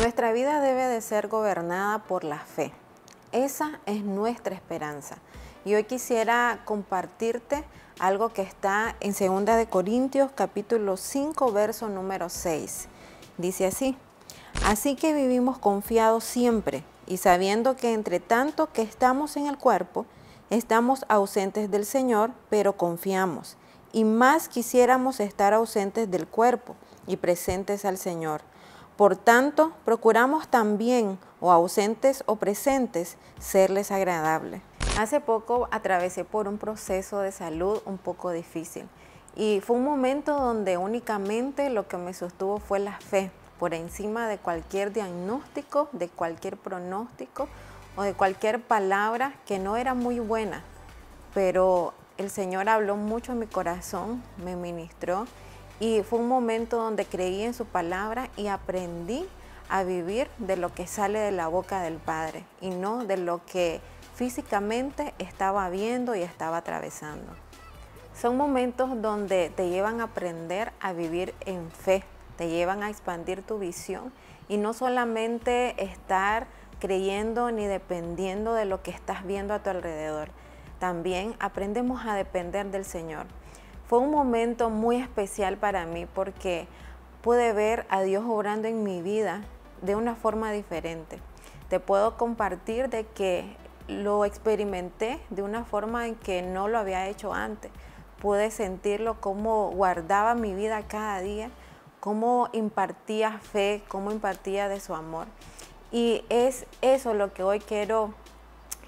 Nuestra vida debe de ser gobernada por la fe. Esa es nuestra esperanza. Y hoy quisiera compartirte algo que está en 2 de Corintios capítulo 5 verso número 6. Dice así: Así que vivimos confiados siempre y sabiendo que entre tanto que estamos en el cuerpo, estamos ausentes del Señor, pero confiamos. Y más quisiéramos estar ausentes del cuerpo y presentes al Señor. Por tanto, procuramos también, o ausentes o presentes, serles agradables. Hace poco atravesé por un proceso de salud un poco difícil y fue un momento donde únicamente lo que me sostuvo fue la fe por encima de cualquier diagnóstico, de cualquier pronóstico o de cualquier palabra que no era muy buena. Pero el Señor habló mucho en mi corazón, me ministró y fue un momento donde creí en su palabra y aprendí a vivir de lo que sale de la boca del Padre y no de lo que físicamente estaba viendo y estaba atravesando. Son momentos donde te llevan a aprender a vivir en fe, te llevan a expandir tu visión y no solamente estar creyendo ni dependiendo de lo que estás viendo a tu alrededor. También aprendemos a depender del Señor. Fue un momento muy especial para mí porque pude ver a Dios obrando en mi vida de una forma diferente. Te puedo compartir de que lo experimenté de una forma en que no lo había hecho antes. Pude sentirlo como guardaba mi vida cada día, cómo impartía fe, cómo impartía de su amor. Y es eso lo que hoy quiero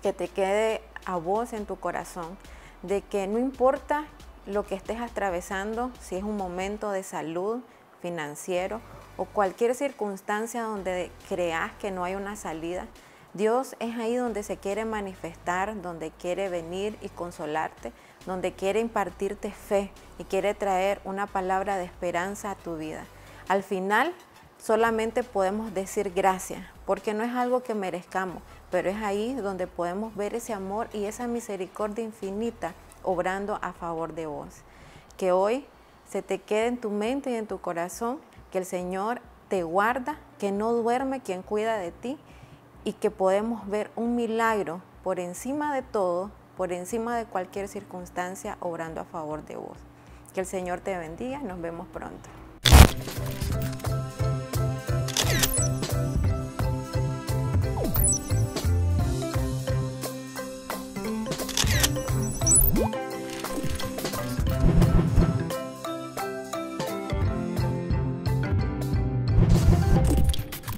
que te quede a vos en tu corazón, de que no importa lo que estés atravesando, si es un momento de salud, financiero o cualquier circunstancia donde creas que no hay una salida, Dios es ahí donde se quiere manifestar, donde quiere venir y consolarte, donde quiere impartirte fe y quiere traer una palabra de esperanza a tu vida. Al final solamente podemos decir gracias, porque no es algo que merezcamos, pero es ahí donde podemos ver ese amor y esa misericordia infinita obrando a favor de vos. Que hoy se te quede en tu mente y en tu corazón que el Señor te guarda, que no duerme quien cuida de ti y que podemos ver un milagro por encima de todo, por encima de cualquier circunstancia, obrando a favor de vos. Que el Señor te bendiga, nos vemos pronto.